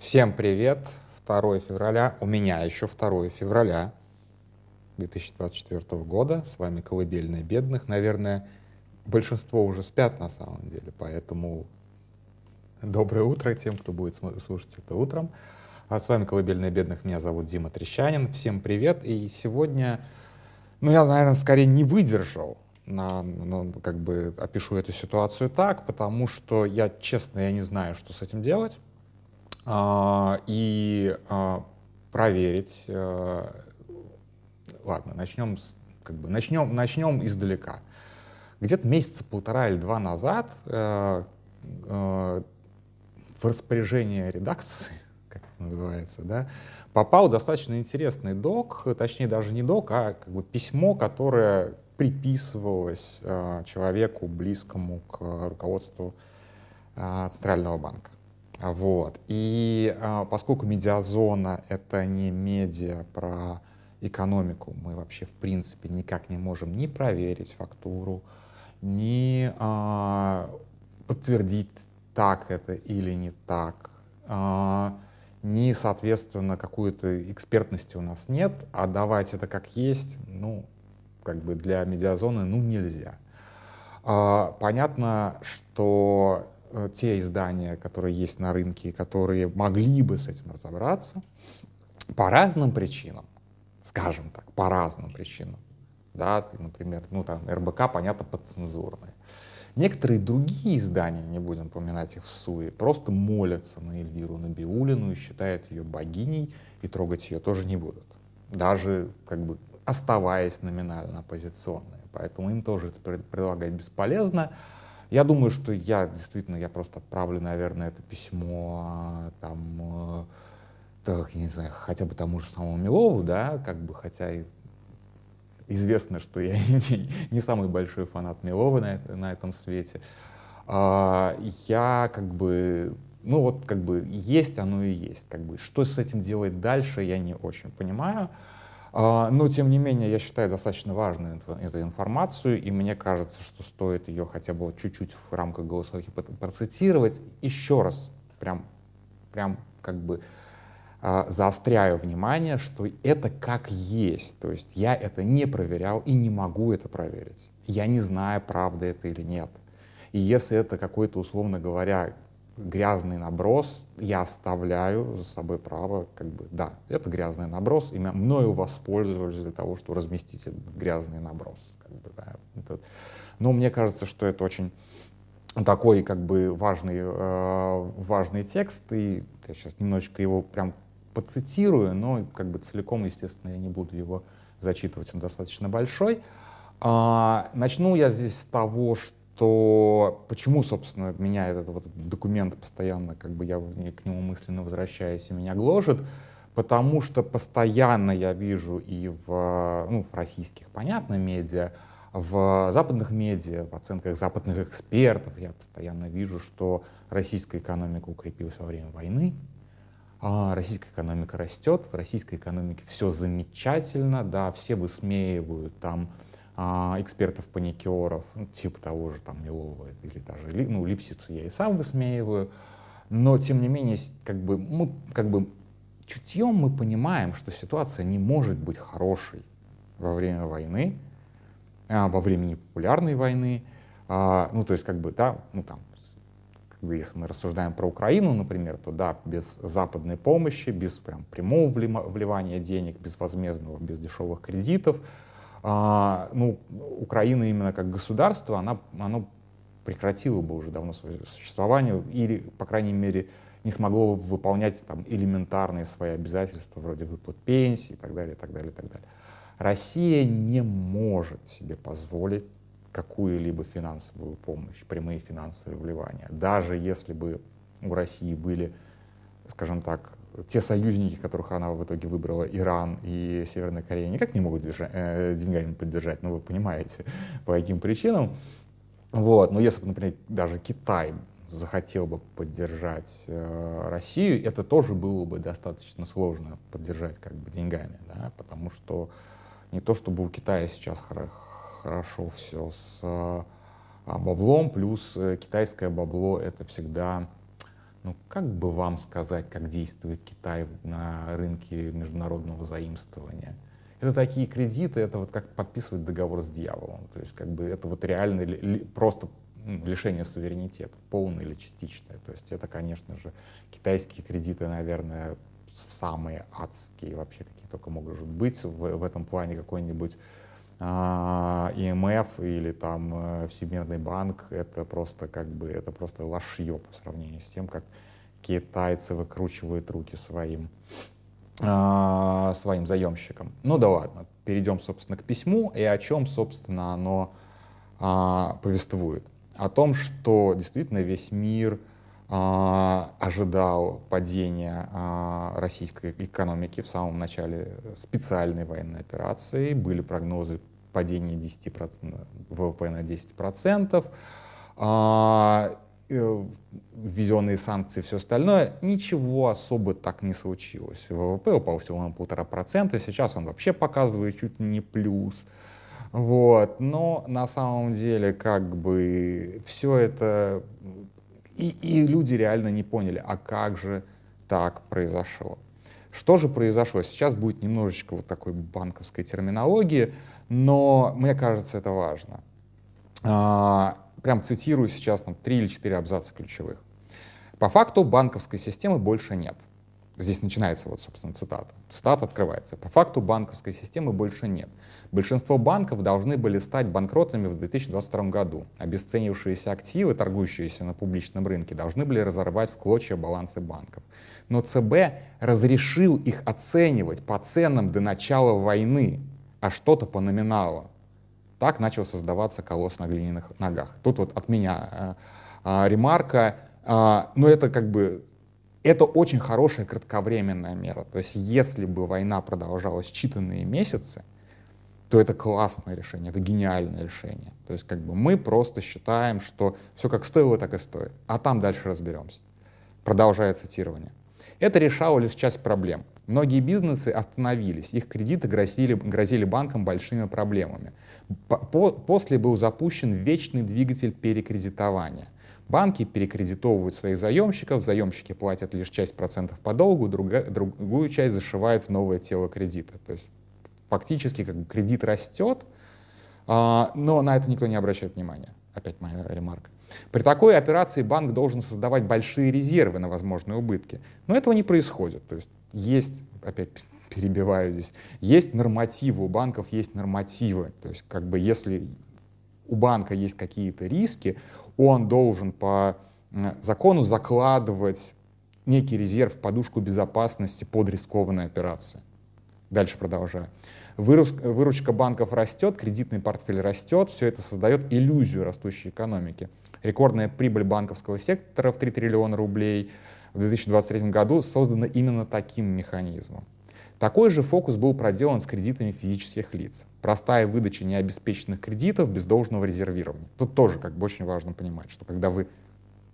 Всем привет! 2 февраля, у меня еще 2 февраля 2024 года. С вами «Колыбельная бедных». Наверное, большинство уже спят на самом деле, поэтому доброе утро тем, кто будет слушать это утром. А с вами «Колыбельная бедных». Меня зовут Дима Трещанин. Всем привет! И сегодня, ну я, наверное, скорее не выдержал на, на, как бы опишу эту ситуацию так, потому что я, честно, я не знаю, что с этим делать. А, и а, проверить. А, ладно, начнем, с, как бы, начнем, начнем издалека. Где-то месяца полтора или два назад э, э, в распоряжение редакции, как это называется, да, попал достаточно интересный док, точнее даже не док, а как бы письмо, которое приписывалось э, человеку близкому к руководству э, Центрального банка. Вот. И а, поскольку медиазона — это не медиа про экономику, мы вообще в принципе никак не можем ни проверить фактуру, ни а, подтвердить, так это или не так, а, ни, соответственно, какой-то экспертности у нас нет, а давать это как есть, ну, как бы для медиазоны, ну, нельзя. А, понятно, что те издания, которые есть на рынке, которые могли бы с этим разобраться, по разным причинам, скажем так, по разным причинам, да, например, ну там РБК, понятно, подцензурные. Некоторые другие издания, не будем упоминать их в СУИ, просто молятся на Эльвиру Набиулину и считают ее богиней, и трогать ее тоже не будут. Даже как бы оставаясь номинально оппозиционной. Поэтому им тоже это предлагать бесполезно. Я думаю, что я действительно, я просто отправлю, наверное, это письмо а, там, э, так, не знаю, хотя бы тому же самому Милову, да, как бы, хотя и известно, что я не самый большой фанат Милова на, на этом свете. А, я как бы, ну вот как бы есть оно и есть, как бы, что с этим делать дальше, я не очень понимаю. А, но, тем не менее, я считаю достаточно важной эту информацию, и мне кажется, что стоит ее хотя бы чуть-чуть в рамках голосовухи процитировать. Еще раз, прям, прям как бы а, заостряю внимание, что это как есть. То есть я это не проверял и не могу это проверить. Я не знаю, правда это или нет. И если это какой-то, условно говоря, грязный наброс, я оставляю за собой право, как бы, да, это грязный наброс, и мною воспользовались для того, чтобы разместить этот грязный наброс. Как бы, да, это, но мне кажется, что это очень такой как бы важный, э, важный текст, и я сейчас немножечко его прям поцитирую, но как бы целиком, естественно, я не буду его зачитывать, он достаточно большой. А, начну я здесь с того, что что почему, собственно, меня этот вот документ постоянно, как бы я к нему мысленно возвращаюсь и меня гложет, потому что постоянно я вижу и в, ну, в российских, понятно, медиа, в западных медиа, в оценках западных экспертов я постоянно вижу, что российская экономика укрепилась во время войны, а российская экономика растет, в российской экономике все замечательно, да, все высмеивают там а, экспертов-паникеров, ну, типа того же там Милова или даже ну, Липсицу я и сам высмеиваю, но тем не менее как бы мы как бы чутьем мы понимаем, что ситуация не может быть хорошей во время войны, а, во время непопулярной войны, а, ну то есть как бы да, ну там если мы рассуждаем про Украину, например, то да, без западной помощи, без прям прямого вливания денег, без возмездного, без дешевых кредитов, а, ну, Украина именно как государство, она, оно прекратило бы уже давно свое существование или, по крайней мере, не смогло выполнять там элементарные свои обязательства вроде выплат пенсий и так далее, и так далее, и так далее. Россия не может себе позволить какую-либо финансовую помощь, прямые финансовые вливания. Даже если бы у России были, скажем так, те союзники, которых она в итоге выбрала, Иран и Северная Корея, никак не могут держать, э, деньгами поддержать, ну вы понимаете, по каким причинам. Вот. Но если бы, например, даже Китай захотел бы поддержать э, Россию, это тоже было бы достаточно сложно поддержать как бы деньгами, да, потому что не то чтобы у Китая сейчас хоро хорошо все с э, баблом, плюс э, китайское бабло это всегда ну как бы вам сказать, как действует Китай на рынке международного заимствования? Это такие кредиты, это вот как подписывать договор с дьяволом. То есть как бы это вот реально ли, просто ну, лишение суверенитета, полное или частичное. То есть это, конечно же, китайские кредиты, наверное, самые адские вообще, какие только могут быть. В, в этом плане какой-нибудь ИМФ или там э, Всемирный банк, это просто как бы, это просто лошье по сравнению с тем, как китайцы выкручивают руки своим, а, своим заемщикам. Ну да ладно, перейдем, собственно, к письму и о чем, собственно, оно а, повествует. О том, что действительно весь мир ожидал падения российской экономики в самом начале специальной военной операции. Были прогнозы падение 10%, ВВП на 10%, а, э, введенные санкции, все остальное, ничего особо так не случилось. ВВП упал всего на полтора процента, сейчас он вообще показывает чуть не плюс. Вот. Но на самом деле как бы все это... И, и люди реально не поняли, а как же так произошло. Что же произошло? Сейчас будет немножечко вот такой банковской терминологии, но мне кажется, это важно. А, прям цитирую сейчас там три или четыре абзаца ключевых. По факту банковской системы больше нет. Здесь начинается вот, собственно, цитата. Цитата открывается. По факту банковской системы больше нет. Большинство банков должны были стать банкротами в 2022 году. Обесценившиеся активы, торгующиеся на публичном рынке, должны были разорвать в клочья балансы банков. Но ЦБ разрешил их оценивать по ценам до начала войны, а что-то по номиналу. Так начал создаваться колосс на глиняных ногах. Тут вот от меня э, э, ремарка, э, но это как бы это очень хорошая кратковременная мера. То есть если бы война продолжалась считанные месяцы, то это классное решение, это гениальное решение. То есть как бы мы просто считаем, что все как стоило, так и стоит. А там дальше разберемся. Продолжая цитирование. Это решало лишь часть проблем. Многие бизнесы остановились, их кредиты грозили, грозили банкам большими проблемами. По, после был запущен вечный двигатель перекредитования. Банки перекредитовывают своих заемщиков, заемщики платят лишь часть процентов по долгу, друга, другую часть зашивают в новое тело кредита. То есть фактически как бы кредит растет, а, но на это никто не обращает внимания. Опять моя ремарка. При такой операции банк должен создавать большие резервы на возможные убытки. Но этого не происходит. То есть есть, опять перебиваю здесь, есть нормативы, у банков есть нормативы. То есть как бы если у банка есть какие-то риски, он должен по закону закладывать некий резерв, подушку безопасности под рискованные операции. Дальше продолжаю. Выручка банков растет, кредитный портфель растет, все это создает иллюзию растущей экономики. Рекордная прибыль банковского сектора в 3 триллиона рублей в 2023 году создана именно таким механизмом. Такой же фокус был проделан с кредитами физических лиц. Простая выдача необеспеченных кредитов без должного резервирования. Тут тоже как бы очень важно понимать, что когда вы,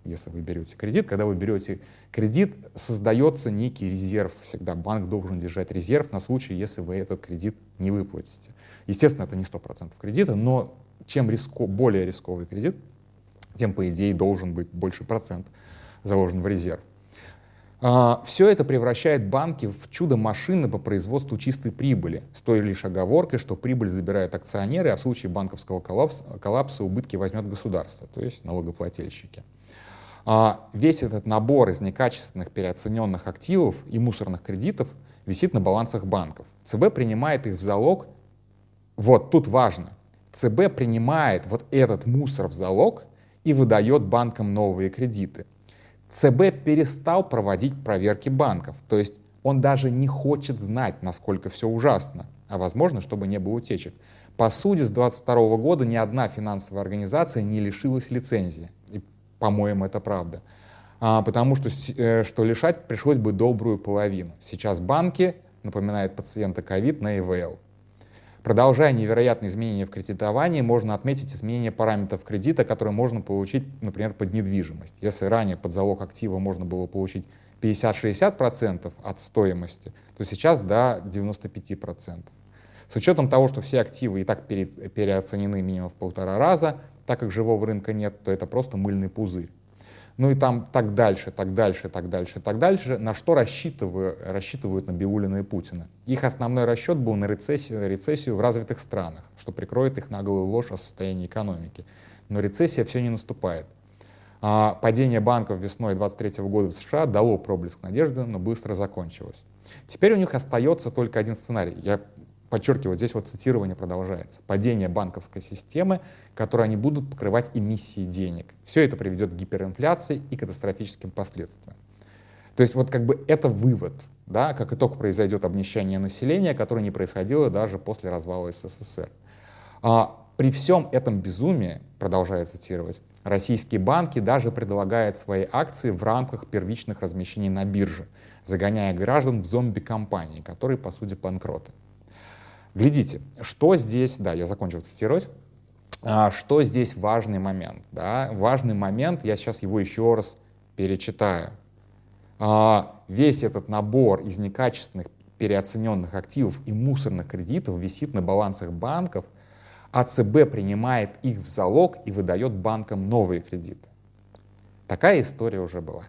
если вы берете кредит, когда вы берете кредит, создается некий резерв. Всегда банк должен держать резерв на случай, если вы этот кредит не выплатите. Естественно, это не 100% кредита, но чем риско, более рисковый кредит, тем, по идее, должен быть больше процент заложен в резерв. А, Все это превращает банки в чудо-машины по производству чистой прибыли, с той лишь оговоркой, что прибыль забирают акционеры, а в случае банковского коллапса, коллапса убытки возьмет государство, то есть налогоплательщики. А, весь этот набор из некачественных переоцененных активов и мусорных кредитов висит на балансах банков. ЦБ принимает их в залог. Вот тут важно. ЦБ принимает вот этот мусор в залог и выдает банкам новые кредиты. ЦБ перестал проводить проверки банков, то есть он даже не хочет знать, насколько все ужасно, а возможно, чтобы не было утечек. По сути, с 2022 года ни одна финансовая организация не лишилась лицензии. И, по-моему, это правда. А, потому что, э, что лишать пришлось бы добрую половину. Сейчас банки, напоминает пациента ковид, на ИВЛ. Продолжая невероятные изменения в кредитовании, можно отметить изменение параметров кредита, которые можно получить, например, под недвижимость. Если ранее под залог актива можно было получить 50-60% от стоимости, то сейчас до 95%. С учетом того, что все активы и так переоценены минимум в полтора раза, так как живого рынка нет, то это просто мыльный пузырь. Ну и там так дальше, так дальше, так дальше, так дальше, на что рассчитывают, рассчитывают Набиулина и Путина. Их основной расчет был на рецессию, рецессию в развитых странах, что прикроет их наглую ложь о состоянии экономики. Но рецессия все не наступает. А падение банков весной 23 года в США дало проблеск надежды, но быстро закончилось. Теперь у них остается только один сценарий. Я подчеркиваю, здесь вот цитирование продолжается. Падение банковской системы, которую они будут покрывать эмиссией денег. Все это приведет к гиперинфляции и катастрофическим последствиям. То есть вот как бы это вывод, да, как итог произойдет обнищание населения, которое не происходило даже после развала СССР. А, при всем этом безумии, продолжая цитировать, российские банки даже предлагают свои акции в рамках первичных размещений на бирже, загоняя граждан в зомби-компании, которые, по сути, банкроты. Глядите, что здесь, да, я закончил цитировать, а, что здесь важный момент, да, важный момент, я сейчас его еще раз перечитаю. А, весь этот набор из некачественных переоцененных активов и мусорных кредитов висит на балансах банков, а ЦБ принимает их в залог и выдает банкам новые кредиты. Такая история уже была.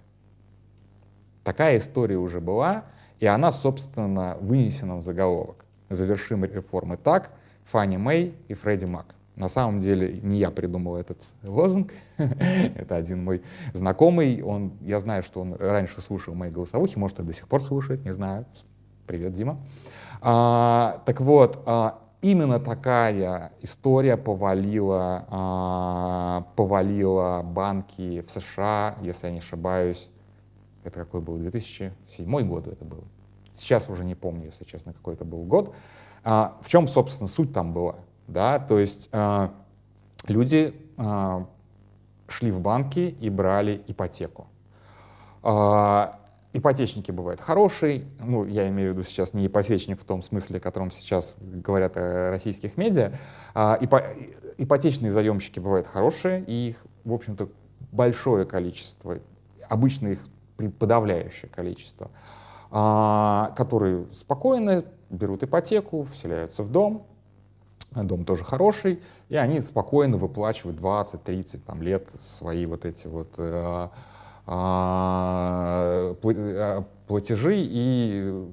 Такая история уже была, и она, собственно, вынесена в заголовок завершим реформы так, Фанни Мэй и Фредди Мак. На самом деле не я придумал этот лозунг, это один мой знакомый, он, я знаю, что он раньше слушал мои голосовухи, может, и до сих пор слушает, не знаю. Привет, Дима. А, так вот, а, именно такая история повалила, а, повалила банки в США, если я не ошибаюсь, это какой был, 2007 год это был, Сейчас уже не помню, если честно, какой это был год. А, в чем, собственно, суть там была? Да? То есть а, люди а, шли в банки и брали ипотеку. А, ипотечники бывают хорошие, ну, я имею в виду сейчас не ипотечник в том смысле, о котором сейчас говорят о российских медиа, а, ипо ипотечные заемщики бывают хорошие, и их, в общем-то, большое количество, обычно их подавляющее количество. А, которые спокойно берут ипотеку, вселяются в дом, дом тоже хороший, и они спокойно выплачивают 20-30 там, лет свои вот эти вот э, а, э, платежи, и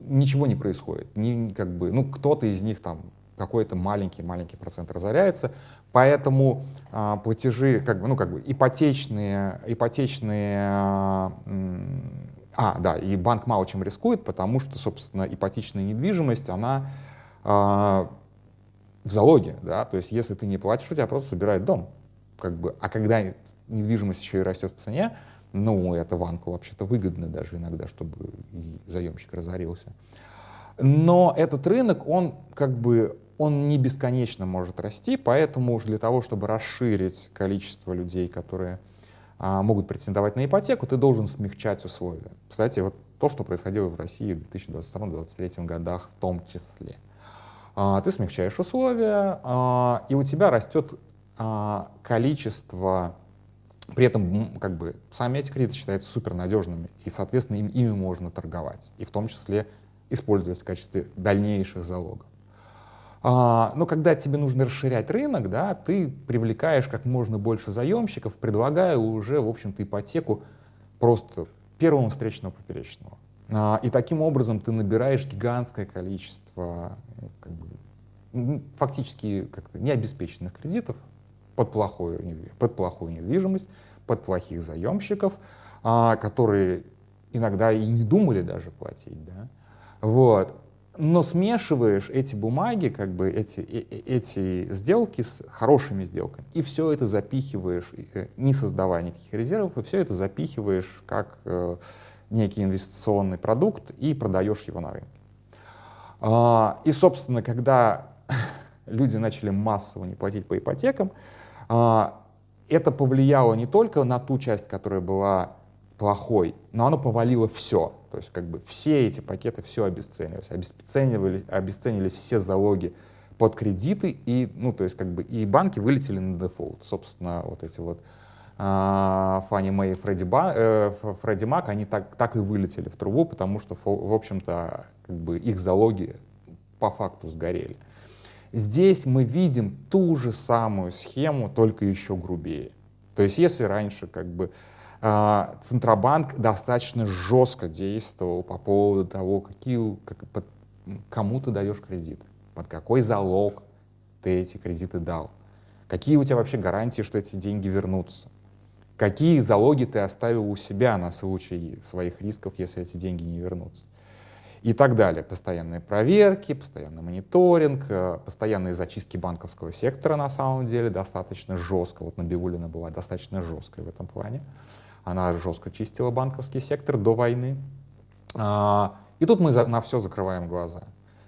ничего не происходит. Не, как бы, ну, кто-то из них там какой-то маленький-маленький процент разоряется, поэтому а, платежи, как бы, ну, как бы ипотечные, ипотечные а, да, и банк мало чем рискует, потому что, собственно, ипотечная недвижимость, она э, в залоге, да, то есть если ты не платишь, у тебя просто забирают дом. Как бы, а когда недвижимость еще и растет в цене, ну, это банку вообще-то выгодно даже иногда, чтобы и заемщик разорился. Но этот рынок, он как бы он не бесконечно может расти, поэтому для того, чтобы расширить количество людей, которые могут претендовать на ипотеку, ты должен смягчать условия. Кстати, вот то, что происходило в России в 2022-2023 годах в том числе. А, ты смягчаешь условия, а, и у тебя растет количество, при этом как бы сами эти кредиты считаются супернадежными, и, соответственно, им, ими можно торговать, и в том числе использовать в качестве дальнейших залогов. А, но когда тебе нужно расширять рынок, да, ты привлекаешь как можно больше заемщиков, предлагая уже, в общем-то, ипотеку просто первому встречного поперечного. А, и таким образом ты набираешь гигантское количество как бы, фактически как-то необеспеченных кредитов под плохую, под плохую недвижимость, под плохих заемщиков, а, которые иногда и не думали даже платить. Да? Вот но смешиваешь эти бумаги, как бы эти, э, э, эти сделки с хорошими сделками, и все это запихиваешь, э, не создавая никаких резервов, и все это запихиваешь как некий инвестиционный продукт и продаешь его на рынке. А, и, собственно, когда люди начали массово не платить по ипотекам, а, это повлияло не только на ту часть, которая была плохой, но оно повалило все. То есть как бы все эти пакеты, все обесценивались, обесценивали, обесценили все залоги под кредиты, и, ну, то есть как бы и банки вылетели на дефолт. Собственно, вот эти вот Фанни Мэй и Фредди, Ба, э, Мак, они так, так и вылетели в трубу, потому что, в общем-то, как бы их залоги по факту сгорели. Здесь мы видим ту же самую схему, только еще грубее. То есть если раньше как бы а, Центробанк достаточно жестко действовал по поводу того, какие, как, под, кому ты даешь кредиты, под какой залог ты эти кредиты дал, какие у тебя вообще гарантии, что эти деньги вернутся, какие залоги ты оставил у себя на случай своих рисков, если эти деньги не вернутся и так далее. Постоянные проверки, постоянный мониторинг, э, постоянные зачистки банковского сектора на самом деле достаточно жестко. Вот Набиулина была достаточно жесткой в этом плане. Она жестко чистила банковский сектор до войны. А, и тут мы на все закрываем глаза.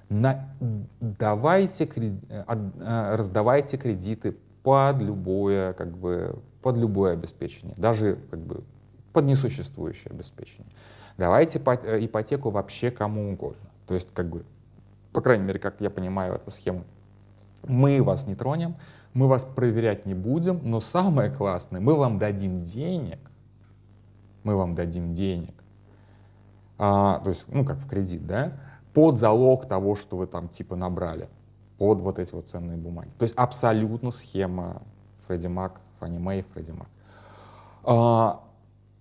На, давайте, э, э, раздавайте кредиты под любое, как бы, под любое обеспечение, даже как бы, под несуществующее обеспечение. Давайте э, ипотеку вообще кому угодно. То есть, как бы, по крайней мере, как я понимаю эту схему, мы вас не тронем, мы вас проверять не будем, но самое классное, мы вам дадим денег, мы вам дадим денег, а, то есть, ну, как в кредит, да, под залог того, что вы там типа набрали, под вот эти вот ценные бумаги. То есть абсолютно схема Фредди Мак, Фанни Мэй, Фредди Мак. А,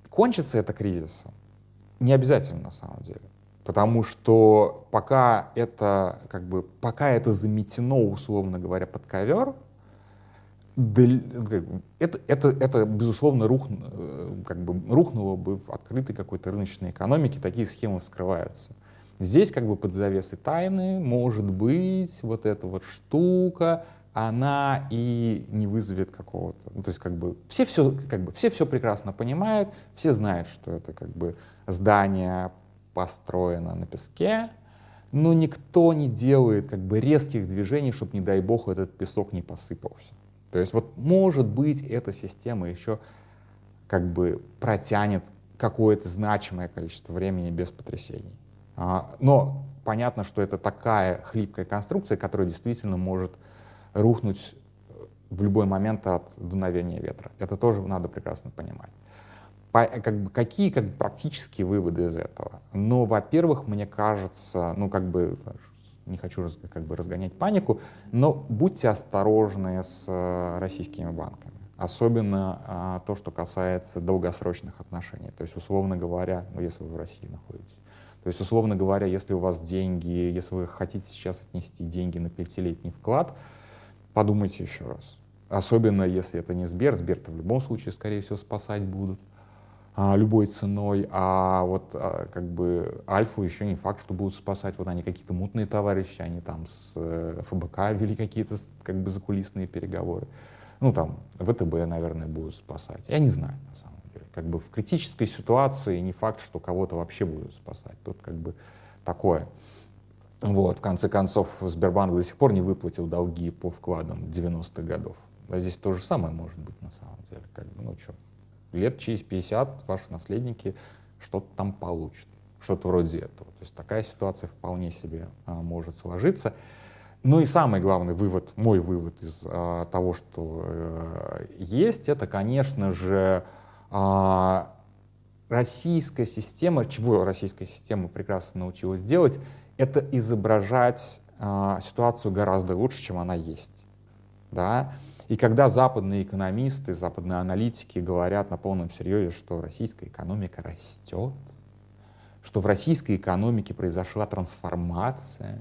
кончится это кризисом, не обязательно на самом деле. Потому что пока это, как бы, пока это заметено, условно говоря, под ковер, это, это, это безусловно, рух, как бы, рухнуло бы в открытой какой-то рыночной экономике, такие схемы скрываются. Здесь как бы под завесой тайны может быть вот эта вот штука, она и не вызовет какого-то, ну, то есть как бы все все как бы все все прекрасно понимают, все знают, что это как бы здание построено на песке, но никто не делает как бы резких движений, чтобы, не дай бог, этот песок не посыпался. То есть вот может быть эта система еще как бы протянет какое-то значимое количество времени без потрясений. А, но понятно, что это такая хлипкая конструкция, которая действительно может рухнуть в любой момент от дуновения ветра. Это тоже надо прекрасно понимать по, как бы, какие как бы, практические выводы из этого? Ну, во-первых, мне кажется, ну, как бы, не хочу как бы разгонять панику, но будьте осторожны с э, российскими банками. Особенно а, то, что касается долгосрочных отношений. То есть, условно говоря, ну, если вы в России находитесь. То есть, условно говоря, если у вас деньги, если вы хотите сейчас отнести деньги на пятилетний вклад, подумайте еще раз. Особенно если это не Сбер. Сбер-то в любом случае, скорее всего, спасать будут любой ценой, а вот а, как бы Альфу еще не факт, что будут спасать. Вот они какие-то мутные товарищи, они там с э, ФБК вели какие-то как бы закулисные переговоры. Ну там ВТБ, наверное, будут спасать. Я не знаю на самом деле. Как бы в критической ситуации не факт, что кого-то вообще будут спасать. Тут как бы такое. Вот, в конце концов, Сбербанк до сих пор не выплатил долги по вкладам 90-х годов. А здесь то же самое может быть на самом деле. Как бы, ну что, лет через 50 ваши наследники что-то там получат, что-то вроде этого. То есть такая ситуация вполне себе а, может сложиться. Ну и самый главный вывод, мой вывод из а, того, что а, есть, это, конечно же, а, российская система, чего российская система прекрасно научилась делать, это изображать а, ситуацию гораздо лучше, чем она есть. Да? И когда западные экономисты, западные аналитики говорят на полном серьезе, что российская экономика растет, что в российской экономике произошла трансформация,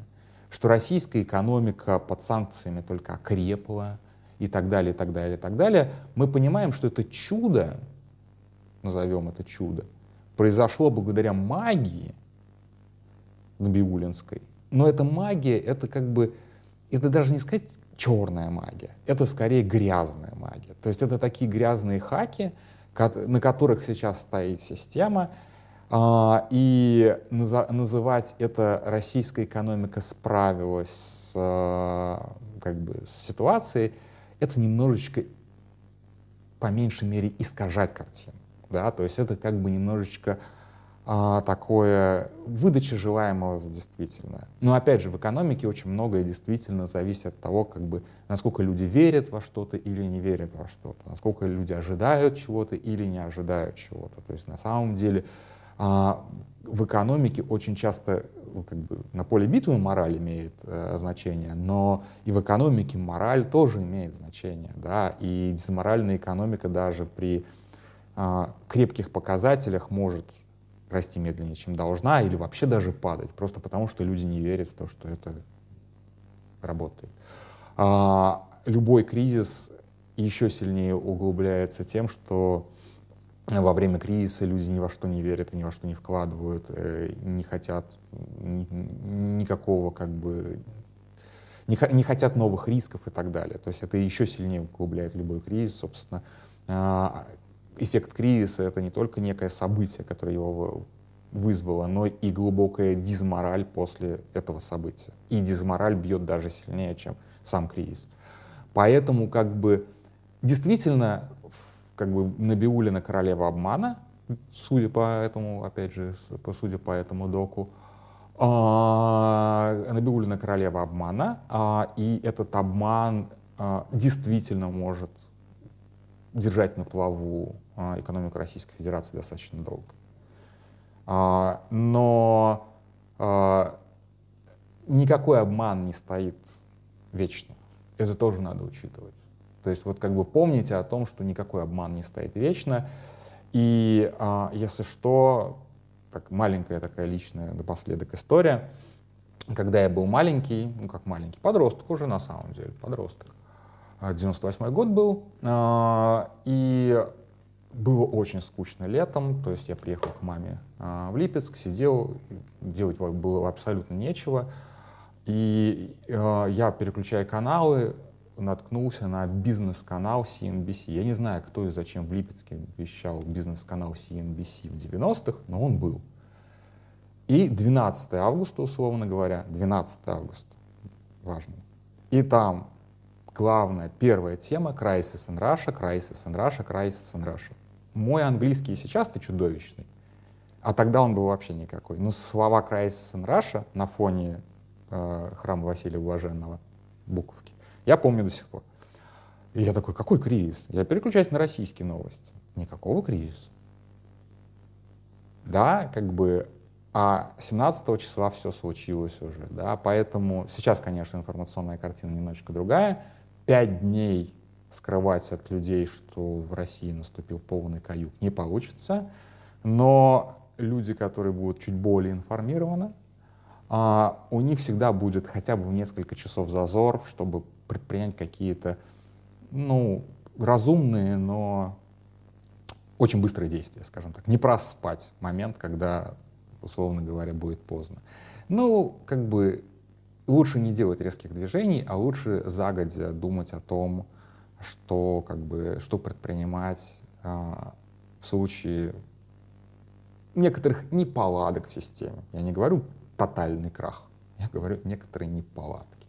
что российская экономика под санкциями только окрепла и так далее, и так далее, и так далее, мы понимаем, что это чудо, назовем это чудо, произошло благодаря магии Набиулинской. Но эта магия, это как бы, это даже не сказать черная магия. Это скорее грязная магия. То есть это такие грязные хаки, на которых сейчас стоит система, а, и называть это российская экономика справилась с, а, как бы, с ситуацией, это немножечко, по меньшей мере, искажать картину. Да? То есть это как бы немножечко а, такое выдача желаемого за действительное. Но опять же, в экономике очень многое действительно зависит от того, как бы, насколько люди верят во что-то или не верят во что-то, насколько люди ожидают чего-то или не ожидают чего-то. То есть на самом деле а, в экономике очень часто как бы, на поле битвы мораль имеет э, значение, но и в экономике мораль тоже имеет значение. Да? И дезморальная экономика даже при э, крепких показателях может расти медленнее, чем должна, или вообще даже падать, просто потому что люди не верят в то, что это работает. А, любой кризис еще сильнее углубляется тем, что во время кризиса люди ни во что не верят, ни во что не вкладывают, э, не хотят никакого как бы не, не хотят новых рисков и так далее. То есть это еще сильнее углубляет любой кризис, собственно. Эффект кризиса — это не только некое событие, которое его вызвало, но и глубокая дизмораль после этого события. И дизмораль бьет даже сильнее, чем сам кризис. Поэтому как бы действительно как бы Набиулина королева обмана, судя по этому, опять же, судя по этому доку, а, Набиулина королева обмана, а, и этот обман а, действительно может держать на плаву а, экономику Российской Федерации достаточно долго. А, но а, никакой обман не стоит вечно. Это тоже надо учитывать. То есть вот как бы помните о том, что никакой обман не стоит вечно. И если что, так маленькая такая личная напоследок история. Когда я был маленький, ну как маленький, подросток уже на самом деле, подросток. 98 а, год был, а, и было очень скучно летом, то есть я приехал к маме а, в Липецк, сидел, делать было абсолютно нечего, и я, переключая каналы, наткнулся на бизнес-канал CNBC. Я не знаю, кто и зачем в Липецке вещал бизнес-канал CNBC в 90-х, но он был. И 12 августа, условно говоря, 12 августа, важно. И там главная, первая тема — Crisis in Russia, Crisis in Russia, Crisis in Russia. Мой английский сейчас-то чудовищный, а тогда он был вообще никакой. Но слова Crisis in Russia на фоне э, храма Василия Блаженного, буковки, я помню до сих пор. И я такой, какой кризис? Я переключаюсь на российские новости. Никакого кризиса. Да, как бы, а 17 числа все случилось уже, да, поэтому сейчас, конечно, информационная картина немножечко другая. Пять дней скрывать от людей, что в России наступил полный каюк, не получится, но люди, которые будут чуть более информированы, а, у них всегда будет хотя бы в несколько часов зазор, чтобы предпринять какие-то, ну, разумные, но очень быстрые действия, скажем так. Не проспать момент, когда, условно говоря, будет поздно. Ну, как бы лучше не делать резких движений, а лучше загодя думать о том, что, как бы, что предпринимать а, в случае некоторых неполадок в системе. Я не говорю тотальный крах, я говорю некоторые неполадки.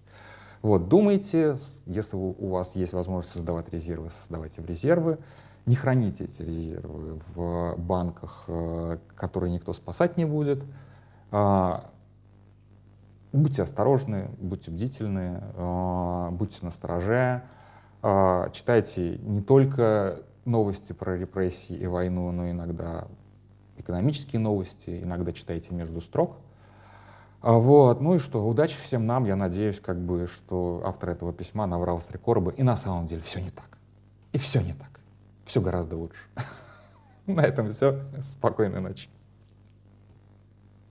Вот, думайте, если у вас есть возможность создавать резервы, создавайте в резервы. Не храните эти резервы в банках, э, которые никто спасать не будет. А, будьте осторожны, будьте бдительны, а, будьте настороже. А, читайте не только новости про репрессии и войну, но иногда экономические новости, иногда читайте между строк. А вот, ну и что, удачи всем нам, я надеюсь, как бы, что автор этого письма наврал с рекорда, и на самом деле все не так. И все не так. Все гораздо лучше. На этом все. Спокойной ночи.